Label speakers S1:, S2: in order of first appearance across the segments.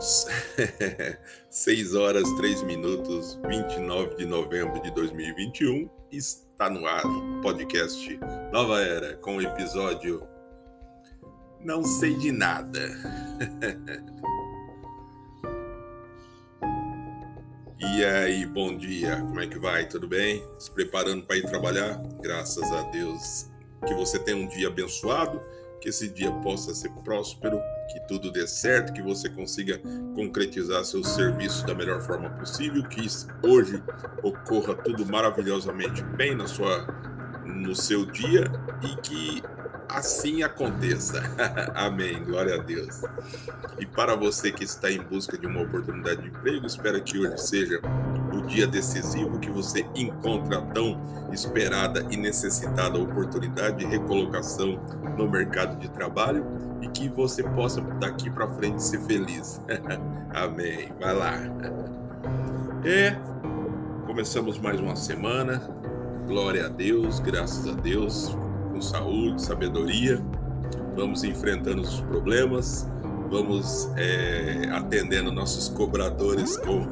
S1: Voltamos. 6 horas 3 minutos, 29 de novembro de 2021. Está no ar podcast Nova Era com o episódio Não sei de nada. e aí, bom dia. Como é que vai? Tudo bem? Se preparando para ir trabalhar? Graças a Deus. Que você tenha um dia abençoado, que esse dia possa ser próspero que tudo dê certo, que você consiga concretizar seu serviço da melhor forma possível, que hoje ocorra tudo maravilhosamente bem na sua no seu dia e que assim aconteça. Amém. Glória a Deus. E para você que está em busca de uma oportunidade de emprego, espero que hoje seja o dia decisivo que você encontre a tão esperada e necessitada oportunidade de recolocação no mercado de trabalho e que você possa daqui para frente ser feliz. Amém. Vai lá. É, começamos mais uma semana. Glória a Deus, graças a Deus, com saúde, sabedoria. Vamos enfrentando os problemas, vamos é, atendendo nossos cobradores com,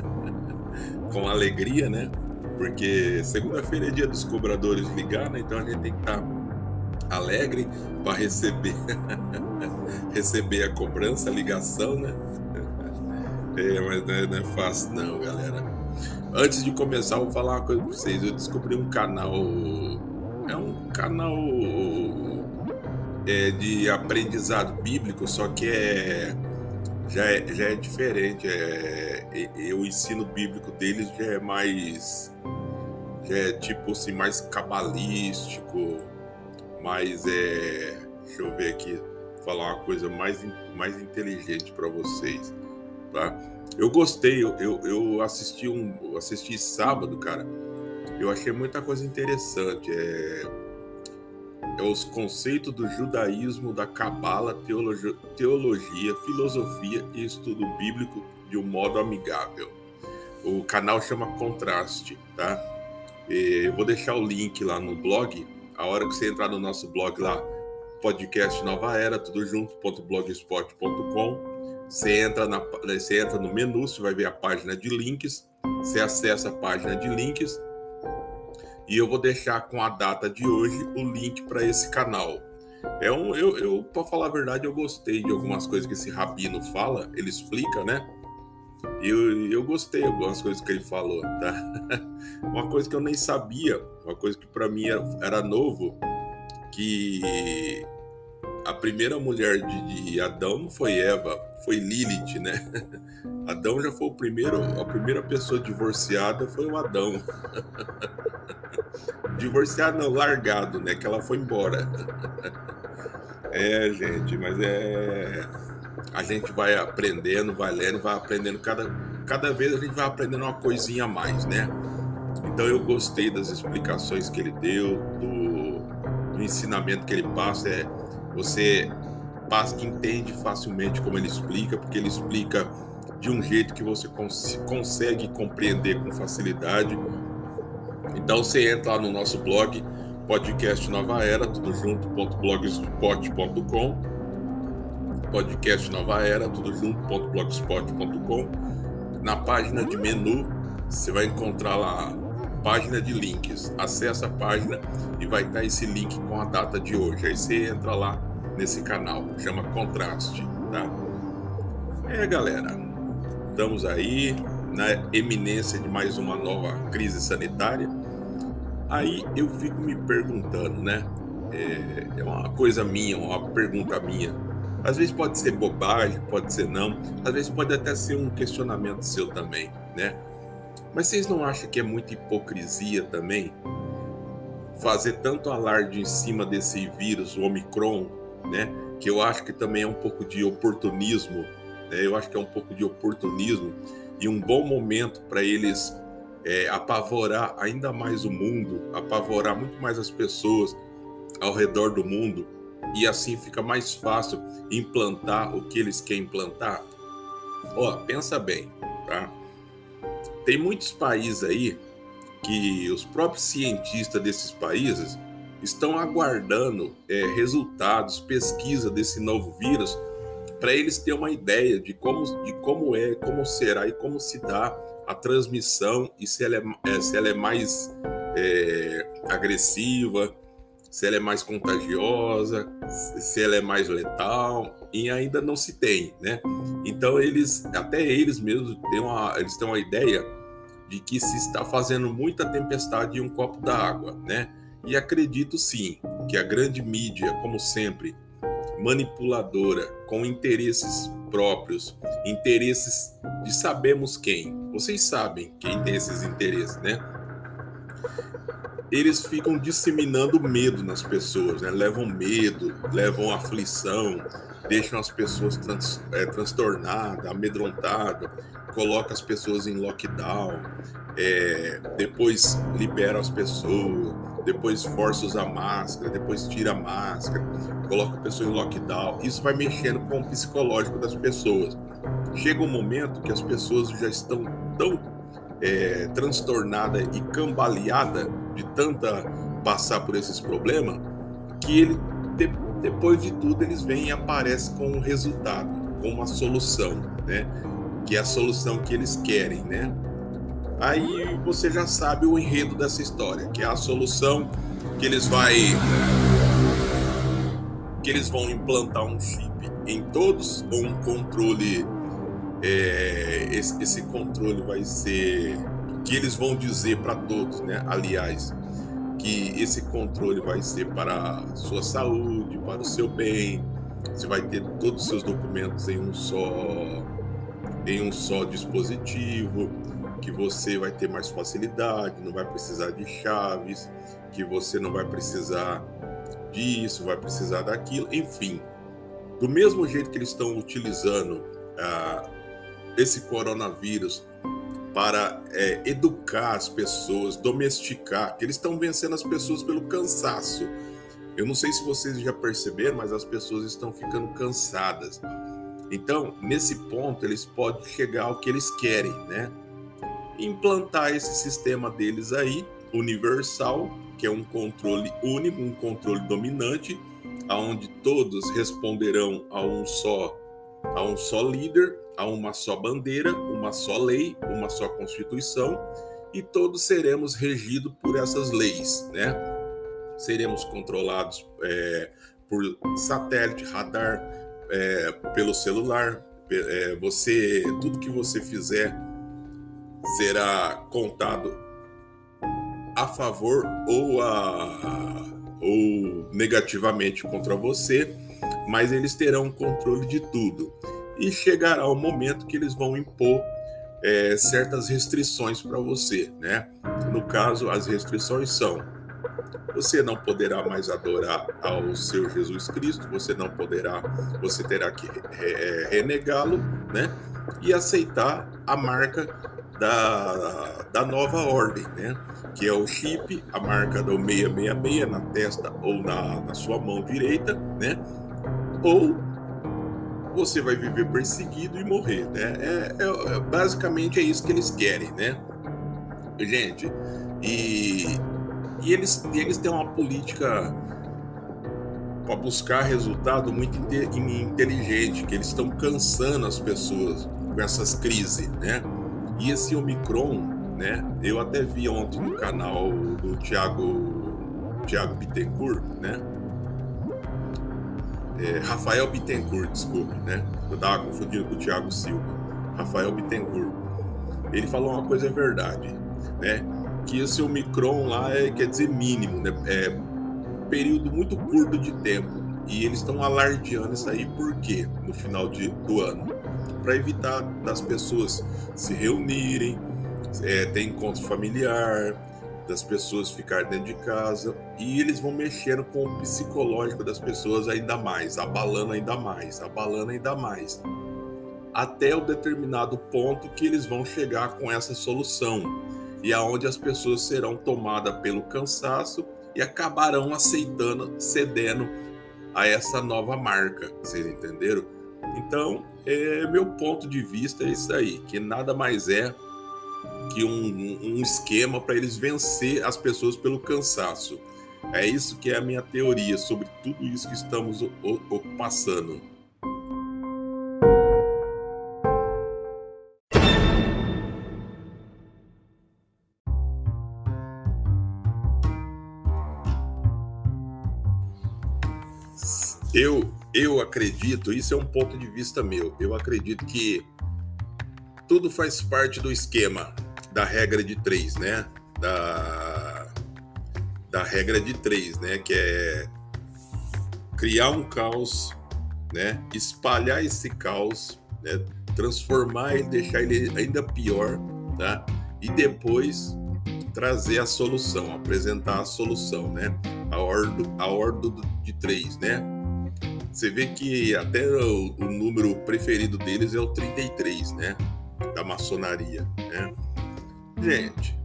S1: com alegria, né? Porque segunda-feira é dia dos cobradores ligar, né? Então a gente tem que estar tá alegre para receber receber a cobrança, a ligação, né? É, mas não é, não é, fácil não, galera. Antes de começar, eu vou falar uma coisa para vocês. Eu descobri um canal, é um canal é, de aprendizado bíblico, só que é já é, já é diferente. É, é, o ensino bíblico deles já é mais já é tipo assim mais cabalístico mas é. Deixa eu ver aqui, falar uma coisa mais, mais inteligente para vocês, tá? Eu gostei, eu, eu, eu assisti um. assisti sábado, cara. Eu achei muita coisa interessante. É, é os conceitos do judaísmo, da cabala, teologia, teologia, filosofia e estudo bíblico de um modo amigável. O canal chama Contraste, tá? Eu vou deixar o link lá no blog a hora que você entrar no nosso blog lá, podcast Nova Era, tudo junto.blogspot.com, você entra, na, você entra no menu, você vai ver a página de links, você acessa a página de links e eu vou deixar com a data de hoje o link para esse canal. É um, eu, eu para falar a verdade, eu gostei de algumas coisas que esse rabino fala, ele explica, né? E eu, eu gostei de algumas coisas que ele falou, tá? Uma coisa que eu nem sabia, uma coisa que para mim era, era, novo, que a primeira mulher de, de, Adão não foi Eva, foi Lilith, né? Adão já foi o primeiro, a primeira pessoa divorciada foi o Adão. Divorciado não, largado, né? Que ela foi embora. É, gente, mas é a gente vai aprendendo, vai lendo, vai aprendendo. Cada, cada vez a gente vai aprendendo uma coisinha a mais, né? Então eu gostei das explicações que ele deu, do, do ensinamento que ele passa. É, você passa, entende facilmente como ele explica, porque ele explica de um jeito que você cons consegue compreender com facilidade. Então você entra lá no nosso blog, podcast Nova Era, tudo junto.blogspot.com podcast Nova Era, tudo junto.blogspot.com. Na página de menu, você vai encontrar lá página de links. Acesse a página e vai estar esse link com a data de hoje. Aí você entra lá nesse canal, chama Contraste, tá? É, galera, estamos aí na eminência de mais uma nova crise sanitária. Aí eu fico me perguntando, né? É, é uma coisa minha, uma pergunta minha às vezes pode ser bobagem, pode ser não, às vezes pode até ser um questionamento seu também, né? Mas vocês não acham que é muita hipocrisia também fazer tanto alarde em cima desse vírus, o Omicron, né? Que eu acho que também é um pouco de oportunismo, né? Eu acho que é um pouco de oportunismo e um bom momento para eles é, apavorar ainda mais o mundo, apavorar muito mais as pessoas ao redor do mundo e assim fica mais fácil implantar o que eles querem implantar? Ó, pensa bem, tá? Tem muitos países aí que os próprios cientistas desses países estão aguardando é, resultados, pesquisa desse novo vírus para eles terem uma ideia de como, de como é, como será e como se dá a transmissão e se ela é, é se ela é mais é, agressiva, se ela é mais contagiosa, se ela é mais letal, e ainda não se tem, né? Então eles, até eles mesmos têm uma, eles têm uma ideia de que se está fazendo muita tempestade em um copo d'água, né? E acredito sim que a grande mídia, como sempre, manipuladora, com interesses próprios, interesses de sabemos quem. Vocês sabem quem tem esses interesses, né? eles ficam disseminando medo nas pessoas, né? levam medo, levam aflição, deixam as pessoas trans, é, transtornadas, amedrontadas, colocam as pessoas em lockdown, é, depois libera as pessoas, depois força usar máscara, depois tira a máscara, coloca a pessoa em lockdown. Isso vai mexendo com o psicológico das pessoas. Chega um momento que as pessoas já estão tão é, transtornada e cambaleada de tanta passar por esses problemas, que ele depois de tudo eles vêm e aparecem com um resultado, com uma solução, né? Que é a solução que eles querem, né? Aí você já sabe o enredo dessa história, que é a solução que eles vai que eles vão implantar um chip em todos ou um controle é, esse, esse, controle vai ser que eles vão dizer para todos, né? Aliás, que esse controle vai ser para a sua saúde, para o seu bem. Você vai ter todos os seus documentos em um só em um só dispositivo, que você vai ter mais facilidade, não vai precisar de chaves, que você não vai precisar disso, vai precisar daquilo, enfim. Do mesmo jeito que eles estão utilizando ah, esse coronavírus para é, educar as pessoas, domesticar, que eles estão vencendo as pessoas pelo cansaço. Eu não sei se vocês já perceberam, mas as pessoas estão ficando cansadas. Então, nesse ponto, eles podem chegar ao que eles querem, né? Implantar esse sistema deles aí, universal, que é um controle único, um controle dominante, aonde todos responderão a um só a um só líder, a uma só bandeira, uma só lei, uma só constituição, e todos seremos regidos por essas leis, né? Seremos controlados é, por satélite, radar, é, pelo celular. É, você, tudo que você fizer será contado a favor ou a ou negativamente contra você mas eles terão controle de tudo. E chegará o momento que eles vão impor é, certas restrições para você, né? No caso, as restrições são: você não poderá mais adorar ao seu Jesus Cristo, você não poderá, você terá que é, renegá-lo, né? E aceitar a marca da, da nova ordem, né? Que é o chip, a marca do 666 na testa ou na, na sua mão direita, né? Ou você vai viver perseguido e morrer, né? É, é, é, basicamente é isso que eles querem, né? Gente, e, e eles, eles têm uma política para buscar resultado muito inteligente, que eles estão cansando as pessoas com essas crises, né? E esse Omicron, né? Eu até vi ontem no canal do Thiago, Thiago Bittencourt, né? É, Rafael Bittencourt, desculpe, né? Eu estava confundindo com o Thiago Silva. Rafael Bittencourt. Ele falou uma coisa verdade, né? Que esse Omicron lá é, quer dizer mínimo, né? É período muito curto de tempo. E eles estão alardeando isso aí por quê? No final de, do ano. Para evitar das pessoas se reunirem, é, ter encontro familiar, das pessoas ficar dentro de casa e eles vão mexendo com o psicológico das pessoas ainda mais, abalando ainda mais, abalando ainda mais, até o determinado ponto que eles vão chegar com essa solução. E aonde as pessoas serão tomadas pelo cansaço e acabarão aceitando, cedendo a essa nova marca, vocês entenderam? Então, é, meu ponto de vista é isso aí, que nada mais é que um, um esquema para eles vencer as pessoas pelo cansaço. É isso que é a minha teoria sobre tudo isso que estamos o, o, passando. Eu, eu acredito, isso é um ponto de vista meu, eu acredito que tudo faz parte do esquema da regra de três, né? Da, da regra de três, né? Que é criar um caos, né? Espalhar esse caos, né? Transformar e deixar ele ainda pior, tá? E depois trazer a solução, apresentar a solução, né? A ordem, a ordem de três, né? Você vê que até o, o, número preferido deles é o 33, né? Da maçonaria, né? Gente,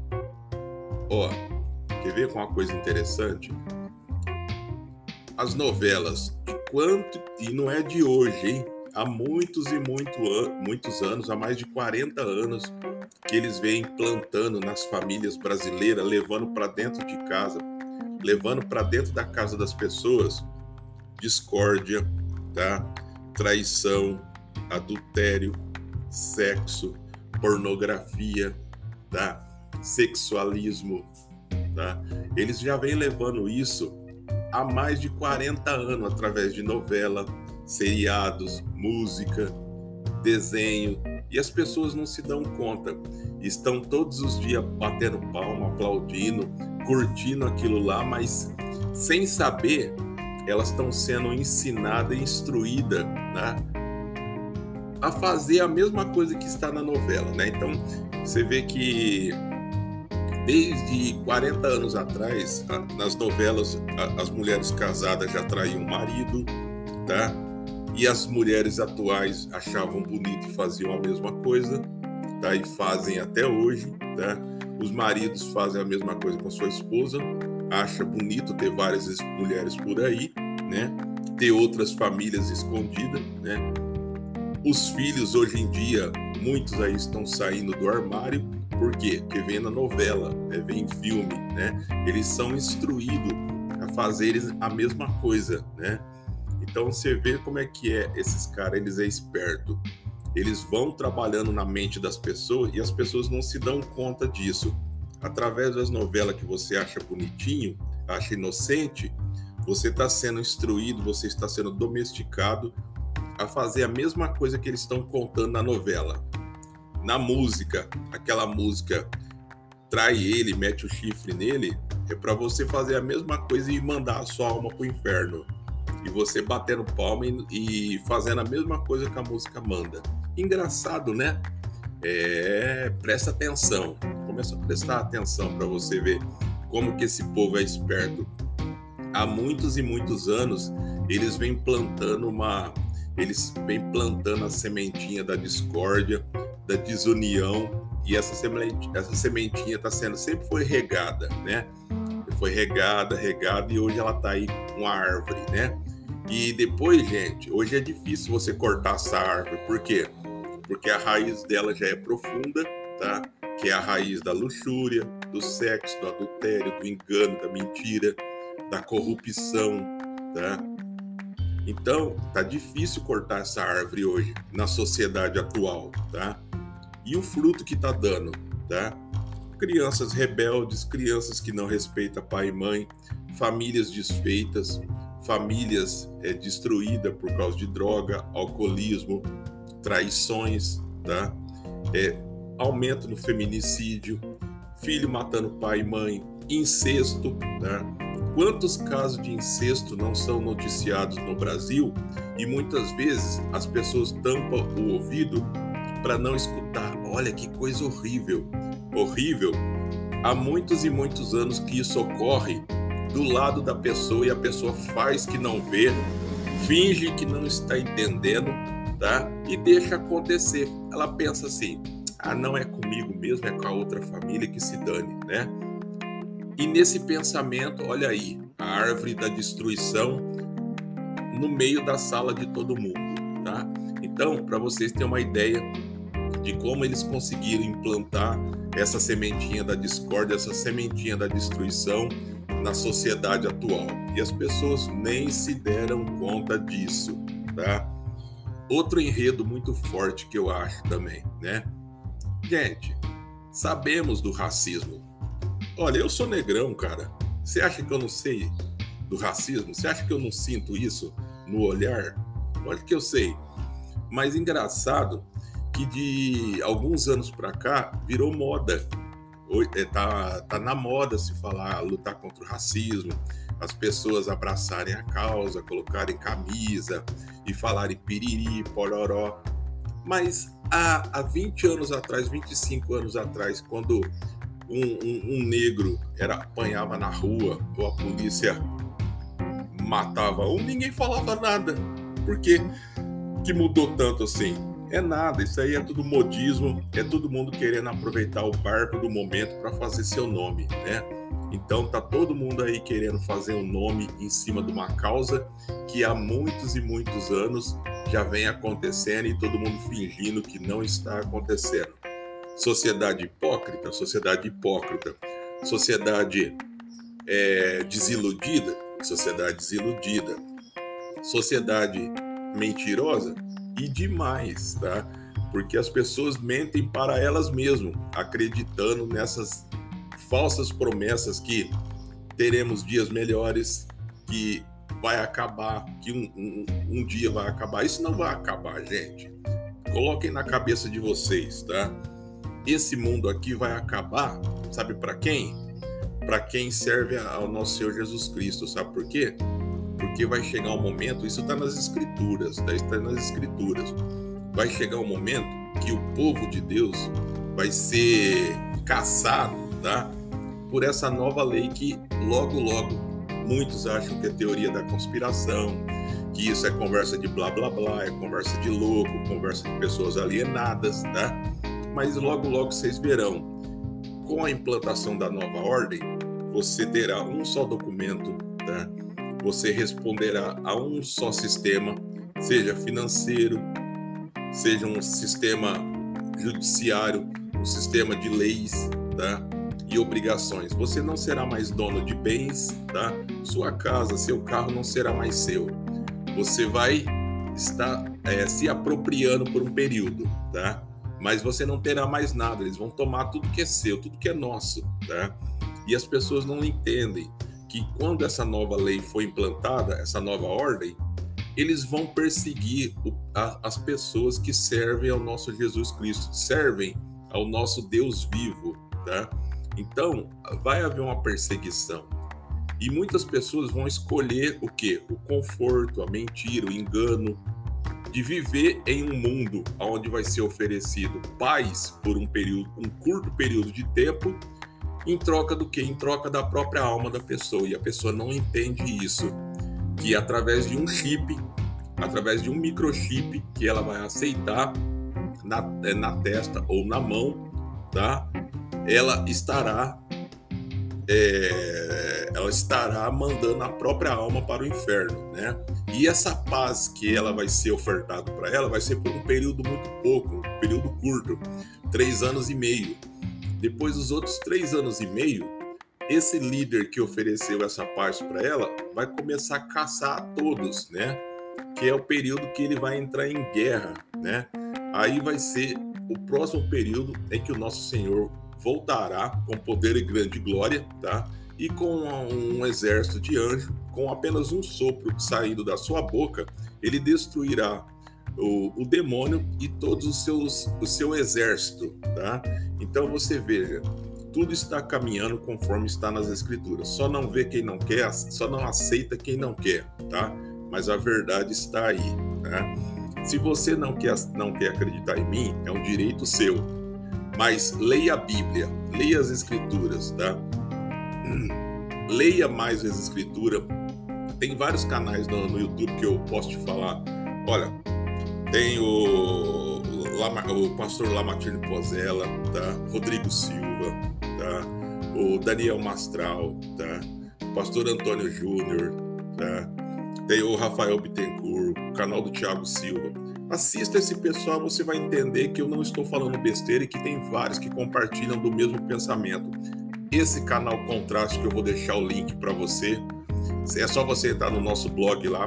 S1: ó, quer ver com uma coisa interessante? As novelas, de quanto, e não é de hoje, hein? Há muitos e muito muitos anos, há mais de 40 anos, que eles vêm plantando nas famílias brasileiras, levando para dentro de casa, levando para dentro da casa das pessoas discórdia, tá? Traição, adultério, sexo, pornografia, tá? Sexualismo, tá? Eles já vêm levando isso há mais de 40 anos através de novela, seriados, música, desenho, e as pessoas não se dão conta. Estão todos os dias batendo palma, aplaudindo, curtindo aquilo lá, mas sem saber elas estão sendo ensinadas instruídas né, a fazer a mesma coisa que está na novela. Né? Então, você vê que desde 40 anos atrás, nas novelas, as mulheres casadas já traíam o marido, tá? E as mulheres atuais achavam bonito e faziam a mesma coisa, tá? E fazem até hoje, tá? Os maridos fazem a mesma coisa com sua esposa, acha bonito ter várias mulheres por aí, né? Ter outras famílias escondidas, né? Os filhos hoje em dia, muitos aí estão saindo do armário, por quê? Porque vem na novela, né? vem filme, né? Eles são instruídos a fazerem a mesma coisa, né? Então você vê como é que é esses caras, eles é esperto. Eles vão trabalhando na mente das pessoas e as pessoas não se dão conta disso através das novelas que você acha bonitinho, acha inocente, você está sendo instruído, você está sendo domesticado a fazer a mesma coisa que eles estão contando na novela. Na música, aquela música trai ele, mete o chifre nele, é para você fazer a mesma coisa e mandar a sua alma para o inferno. E você batendo palma e, e fazendo a mesma coisa que a música manda. Engraçado, né? É, presta atenção começa a prestar atenção para você ver como que esse povo é esperto. Há muitos e muitos anos eles vêm plantando uma, eles vêm plantando a sementinha da discórdia, da desunião e essa sementinha, essa sementinha está sendo sempre foi regada, né? Foi regada, regada e hoje ela está aí com a árvore, né? E depois, gente, hoje é difícil você cortar essa árvore, por quê? Porque a raiz dela já é profunda, tá? que é a raiz da luxúria, do sexo, do adultério, do engano, da mentira, da corrupção, tá? Então, tá difícil cortar essa árvore hoje na sociedade atual, tá? E o fruto que tá dando, tá? Crianças rebeldes, crianças que não respeitam pai e mãe, famílias desfeitas, famílias é, destruídas por causa de droga, alcoolismo, traições, tá? É, aumento no feminicídio, filho matando pai e mãe, incesto, né? Quantos casos de incesto não são noticiados no Brasil e muitas vezes as pessoas tampam o ouvido para não escutar. Olha que coisa horrível, horrível. Há muitos e muitos anos que isso ocorre do lado da pessoa e a pessoa faz que não vê, finge que não está entendendo, tá? E deixa acontecer. Ela pensa assim: ah, não é comigo mesmo, é com a outra família que se dane, né? E nesse pensamento, olha aí, a árvore da destruição no meio da sala de todo mundo, tá? Então, para vocês terem uma ideia de como eles conseguiram implantar essa sementinha da discórdia, essa sementinha da destruição na sociedade atual. E as pessoas nem se deram conta disso, tá? Outro enredo muito forte que eu acho também, né? Gente, sabemos do racismo. Olha, eu sou negrão, cara. Você acha que eu não sei do racismo? Você acha que eu não sinto isso no olhar? Lógico que eu sei. Mas engraçado que de alguns anos para cá virou moda. É, tá, tá na moda se falar lutar contra o racismo, as pessoas abraçarem a causa, colocarem camisa e falarem piriri, pororó. Mas há, há 20 anos atrás, 25 anos atrás, quando um, um, um negro era apanhava na rua ou a polícia matava um, ninguém falava nada. Por que, que mudou tanto assim? É nada, isso aí é tudo modismo, é todo mundo querendo aproveitar o barco do momento para fazer seu nome, né? Então tá todo mundo aí querendo fazer um nome em cima de uma causa que há muitos e muitos anos já vem acontecendo e todo mundo fingindo que não está acontecendo. Sociedade hipócrita, sociedade hipócrita, sociedade é, desiludida, sociedade desiludida, sociedade mentirosa e demais, tá? Porque as pessoas mentem para elas mesmas, acreditando nessas falsas promessas que teremos dias melhores, que vai acabar, que um, um, um, dia vai acabar. Isso não vai acabar, gente. Coloquem na cabeça de vocês, tá? Esse mundo aqui vai acabar, sabe para quem? Para quem serve ao nosso Senhor Jesus Cristo, sabe por quê? Porque vai chegar um momento, isso está nas escrituras, tá? está nas escrituras. Vai chegar um momento que o povo de Deus vai ser caçado, tá? por essa nova lei que logo, logo muitos acham que é teoria da conspiração, que isso é conversa de blá blá blá, é conversa de louco, conversa de pessoas alienadas, tá? Mas logo, logo vocês verão, com a implantação da nova ordem, você terá um só documento, tá? Você responderá a um só sistema, seja financeiro, seja um sistema judiciário, um sistema de leis, tá? e obrigações. Você não será mais dono de bens, tá? Sua casa, seu carro não será mais seu. Você vai estar é, se apropriando por um período, tá? Mas você não terá mais nada. Eles vão tomar tudo que é seu, tudo que é nosso, tá? E as pessoas não entendem que quando essa nova lei foi implantada, essa nova ordem, eles vão perseguir o, a, as pessoas que servem ao nosso Jesus Cristo, servem ao nosso Deus vivo, tá? Então, vai haver uma perseguição. E muitas pessoas vão escolher o que? O conforto, a mentira, o engano, de viver em um mundo onde vai ser oferecido paz por um período, um curto período de tempo, em troca do que? Em troca da própria alma da pessoa. E a pessoa não entende isso, que através de um chip, através de um microchip que ela vai aceitar na, na testa ou na mão, tá? ela estará é, ela estará mandando a própria alma para o inferno, né? E essa paz que ela vai ser ofertada para ela vai ser por um período muito pouco, um período curto, três anos e meio. Depois dos outros três anos e meio, esse líder que ofereceu essa paz para ela vai começar a caçar a todos, né? Que é o período que ele vai entrar em guerra, né? Aí vai ser o próximo período em que o nosso Senhor voltará com poder e grande glória, tá? E com um exército de anjos, com apenas um sopro saindo da sua boca, ele destruirá o, o demônio e todos os seus o seu exército, tá? Então você veja, tudo está caminhando conforme está nas escrituras. Só não vê quem não quer, só não aceita quem não quer, tá? Mas a verdade está aí, tá? Se você não quer, não quer acreditar em mim, é um direito seu mas leia a Bíblia, leia as Escrituras, tá? Leia mais as Escrituras. Tem vários canais no, no YouTube que eu posso te falar. Olha, tem o, o pastor Lamartine Pozella, tá? Rodrigo Silva, tá? O Daniel Mastral, tá? O pastor Antônio Júnior, tá? Tem o Rafael Bittencourt, o canal do Thiago Silva. Assista esse pessoal, você vai entender que eu não estou falando besteira e que tem vários que compartilham do mesmo pensamento. Esse canal Contraste que eu vou deixar o link para você. É só você entrar no nosso blog lá,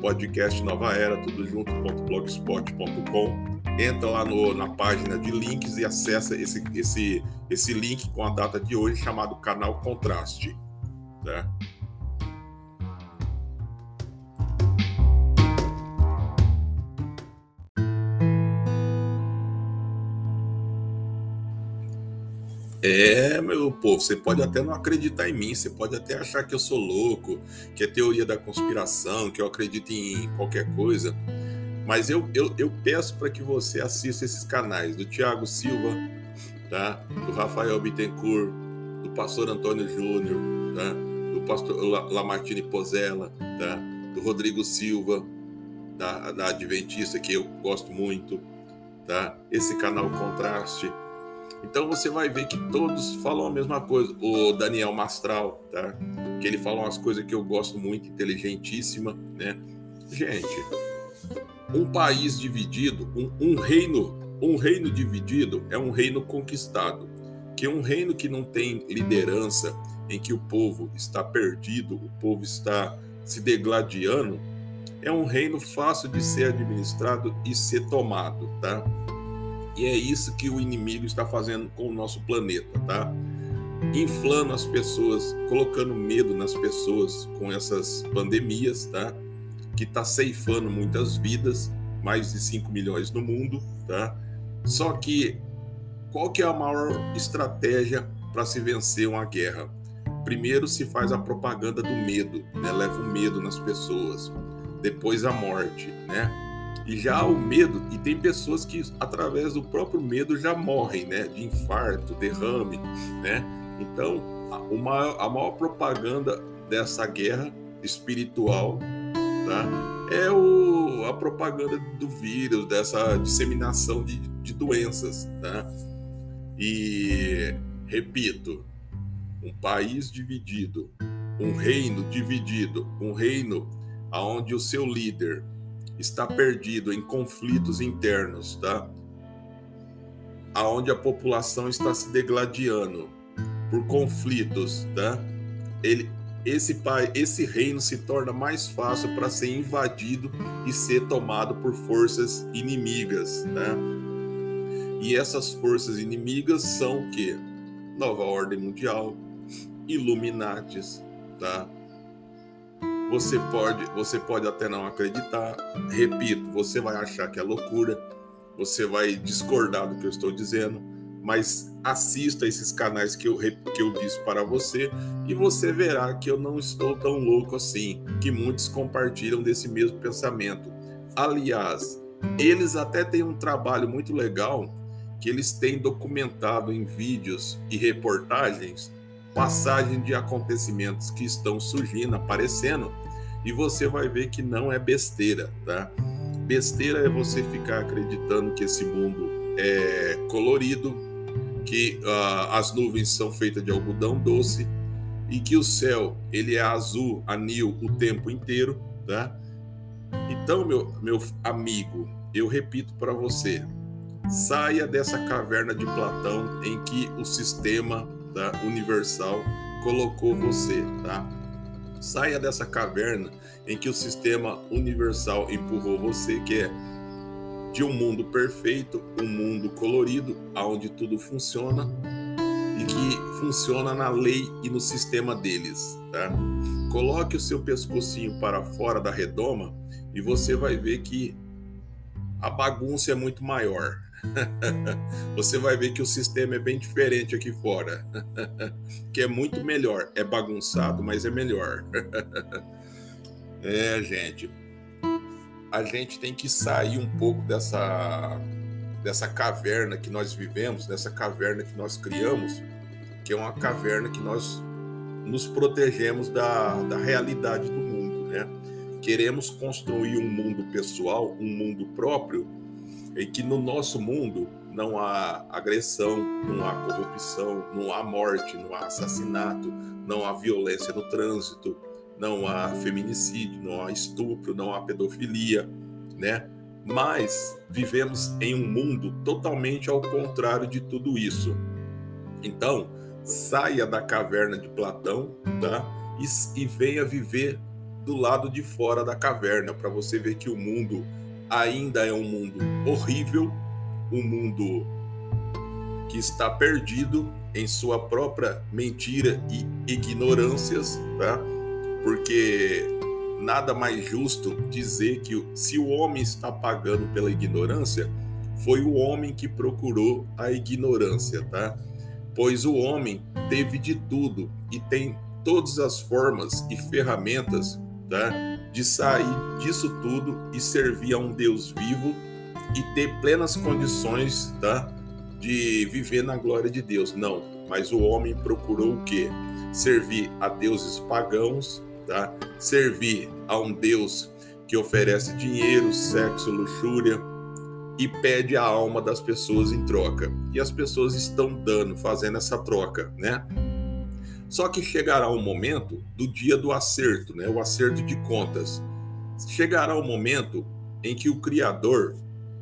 S1: podcast Nova Era, tudo junto.blogspot.com. Entra lá no, na página de links e acessa esse, esse, esse link com a data de hoje chamado Canal Contraste. Tá? É, meu povo, você pode até não acreditar em mim, você pode até achar que eu sou louco, que é teoria da conspiração, que eu acredito em qualquer coisa. Mas eu, eu, eu peço para que você assista esses canais do Tiago Silva, tá? do Rafael Bittencourt, do pastor Antônio Júnior, tá? do pastor Lamartine Pozella, tá? do Rodrigo Silva, da, da Adventista, que eu gosto muito, tá? esse canal Contraste então você vai ver que todos falam a mesma coisa. O Daniel Mastral, tá? Que ele fala umas coisas que eu gosto muito, inteligentíssima, né? Gente, um país dividido, um, um reino, um reino dividido é um reino conquistado. Que um reino que não tem liderança, em que o povo está perdido, o povo está se degladiando, é um reino fácil de ser administrado e ser tomado, tá? E é isso que o inimigo está fazendo com o nosso planeta, tá? Inflando as pessoas, colocando medo nas pessoas com essas pandemias, tá? Que está ceifando muitas vidas, mais de 5 milhões no mundo, tá? Só que qual que é a maior estratégia para se vencer uma guerra? Primeiro se faz a propaganda do medo, né? Leva o medo nas pessoas. Depois a morte, né? E já o medo, e tem pessoas que através do próprio medo já morrem, né? De infarto, derrame, né? Então, a, uma, a maior propaganda dessa guerra espiritual, tá? É o, a propaganda do vírus, dessa disseminação de, de doenças, tá? E, repito, um país dividido, um reino dividido, um reino onde o seu líder está perdido em conflitos internos, tá? Aonde a população está se degladiando por conflitos, tá? Ele, esse pai, esse reino se torna mais fácil para ser invadido e ser tomado por forças inimigas, tá? E essas forças inimigas são o quê? Nova Ordem Mundial, Illuminates, tá? Você pode, você pode até não acreditar. Repito, você vai achar que é loucura, você vai discordar do que eu estou dizendo, mas assista esses canais que eu, que eu disse para você e você verá que eu não estou tão louco assim, que muitos compartilham desse mesmo pensamento. Aliás, eles até têm um trabalho muito legal que eles têm documentado em vídeos e reportagens passagem de acontecimentos que estão surgindo, aparecendo, e você vai ver que não é besteira, tá? Besteira é você ficar acreditando que esse mundo é colorido, que uh, as nuvens são feitas de algodão doce e que o céu ele é azul, anil o tempo inteiro, tá? Então, meu, meu amigo, eu repito para você, saia dessa caverna de Platão em que o sistema universal colocou você, tá? Saia dessa caverna em que o sistema universal empurrou você, que é de um mundo perfeito, um mundo colorido, onde tudo funciona e que funciona na lei e no sistema deles, tá? Coloque o seu pescocinho para fora da redoma e você vai ver que a bagunça é muito maior, você vai ver que o sistema é bem diferente aqui fora, que é muito melhor. É bagunçado, mas é melhor. é, gente, a gente tem que sair um pouco dessa dessa caverna que nós vivemos, dessa caverna que nós criamos, que é uma caverna que nós nos protegemos da, da realidade do mundo, né? Queremos construir um mundo pessoal, um mundo próprio, em que no nosso mundo não há agressão, não há corrupção, não há morte, não há assassinato, não há violência no trânsito, não há feminicídio, não há estupro, não há pedofilia, né? Mas vivemos em um mundo totalmente ao contrário de tudo isso. Então, saia da caverna de Platão, tá? E, e venha viver do lado de fora da caverna para você ver que o mundo ainda é um mundo horrível, um mundo que está perdido em sua própria mentira e ignorâncias, tá? Porque nada mais justo dizer que se o homem está pagando pela ignorância, foi o homem que procurou a ignorância, tá? pois o homem teve de tudo e tem todas as formas e ferramentas tá, de sair disso tudo e servir a um Deus vivo e ter plenas condições tá, de viver na glória de Deus. Não, mas o homem procurou o quê? Servir a deuses pagãos, tá? servir a um Deus que oferece dinheiro, sexo, luxúria e pede a alma das pessoas em troca. E as pessoas estão dando, fazendo essa troca, né? Só que chegará o momento do dia do acerto, né? O acerto de contas. Chegará o momento em que o Criador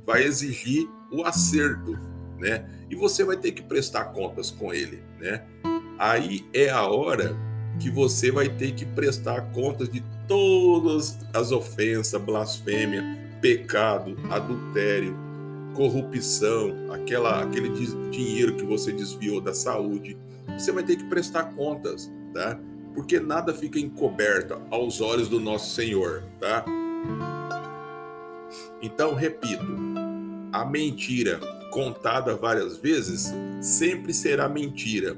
S1: vai exigir o acerto, né? E você vai ter que prestar contas com ele, né? Aí é a hora que você vai ter que prestar contas de todas as ofensas, blasfêmia, pecado, adultério, corrupção, aquela, aquele dinheiro que você desviou da saúde. Você vai ter que prestar contas, tá? Porque nada fica encoberto aos olhos do nosso Senhor, tá? Então, repito, a mentira contada várias vezes sempre será mentira,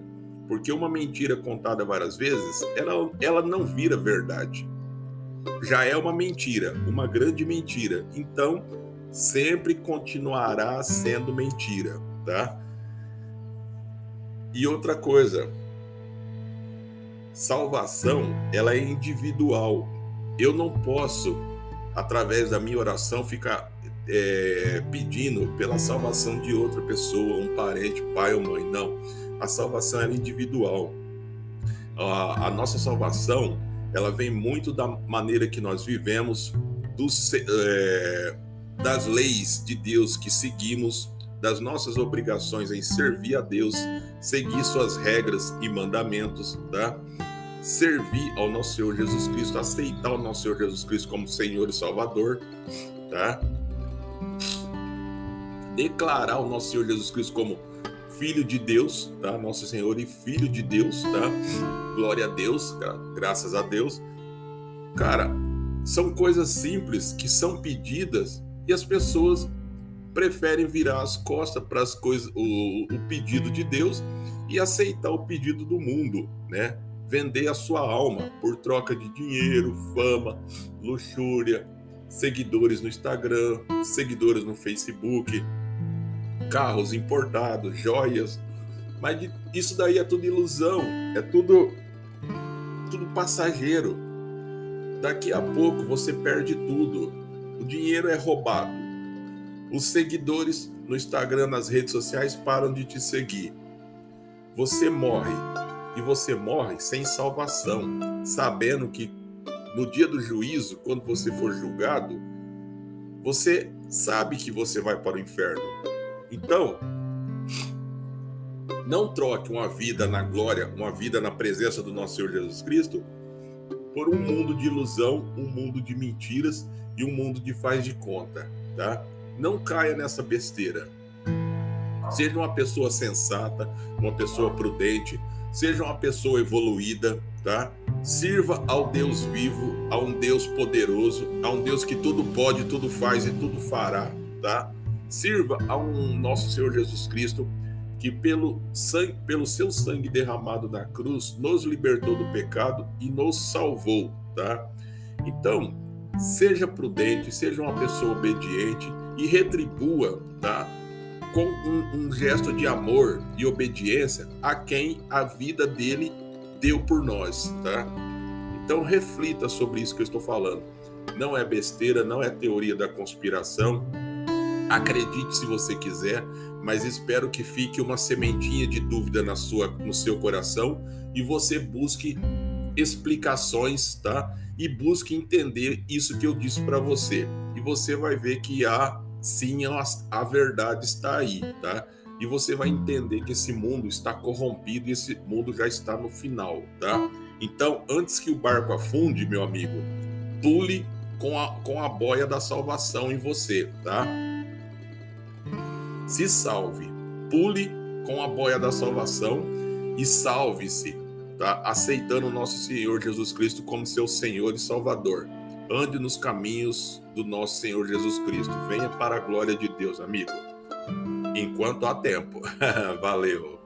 S1: porque uma mentira contada várias vezes, ela, ela não vira verdade. Já é uma mentira, uma grande mentira. Então, sempre continuará sendo mentira, tá? E outra coisa, salvação, ela é individual. Eu não posso, através da minha oração, ficar é, pedindo pela salvação de outra pessoa, um parente, pai ou mãe. Não. A salvação é individual. A, a nossa salvação, ela vem muito da maneira que nós vivemos, é, das leis de Deus que seguimos, das nossas obrigações em servir a Deus, seguir suas regras e mandamentos, tá? Servir ao nosso Senhor Jesus Cristo, aceitar o nosso Senhor Jesus Cristo como Senhor e Salvador, tá? declarar o nosso Senhor Jesus Cristo como Filho de Deus, tá? Nosso Senhor e Filho de Deus, tá? Glória a Deus, graças a Deus. Cara, são coisas simples que são pedidas e as pessoas preferem virar as costas para as coisas, o, o pedido de Deus e aceitar o pedido do mundo, né? Vender a sua alma por troca de dinheiro, fama, luxúria, seguidores no Instagram, seguidores no Facebook, carros importados, joias. Mas isso daí é tudo ilusão, é tudo tudo passageiro. Daqui a pouco você perde tudo. O dinheiro é roubado. Os seguidores no Instagram, nas redes sociais param de te seguir. Você morre e você morre sem salvação, sabendo que no dia do juízo, quando você for julgado, você sabe que você vai para o inferno. Então, não troque uma vida na glória, uma vida na presença do nosso Senhor Jesus Cristo, por um mundo de ilusão, um mundo de mentiras e um mundo de faz de conta, tá? Não caia nessa besteira. Seja uma pessoa sensata, uma pessoa prudente, seja uma pessoa evoluída, tá? Sirva ao Deus vivo, a um Deus poderoso, a um Deus que tudo pode, tudo faz e tudo fará, tá? Sirva a um nosso Senhor Jesus Cristo que pelo sangue, pelo seu sangue derramado na cruz nos libertou do pecado e nos salvou, tá? Então, seja prudente, seja uma pessoa obediente e retribua, tá? Com um, um gesto de amor e obediência a quem a vida dele deu por nós, tá? Então reflita sobre isso que eu estou falando. Não é besteira, não é teoria da conspiração, Acredite se você quiser, mas espero que fique uma sementinha de dúvida na sua, no seu coração e você busque explicações, tá? E busque entender isso que eu disse para você. E você vai ver que há sim a, verdade está aí, tá? E você vai entender que esse mundo está corrompido e esse mundo já está no final, tá? Então, antes que o barco afunde, meu amigo, pule com a, com a boia da salvação em você, tá? se salve, pule com a boia da salvação e salve-se, tá? Aceitando o nosso Senhor Jesus Cristo como seu Senhor e Salvador. Ande nos caminhos do nosso Senhor Jesus Cristo. Venha para a glória de Deus, amigo. Enquanto há tempo. Valeu.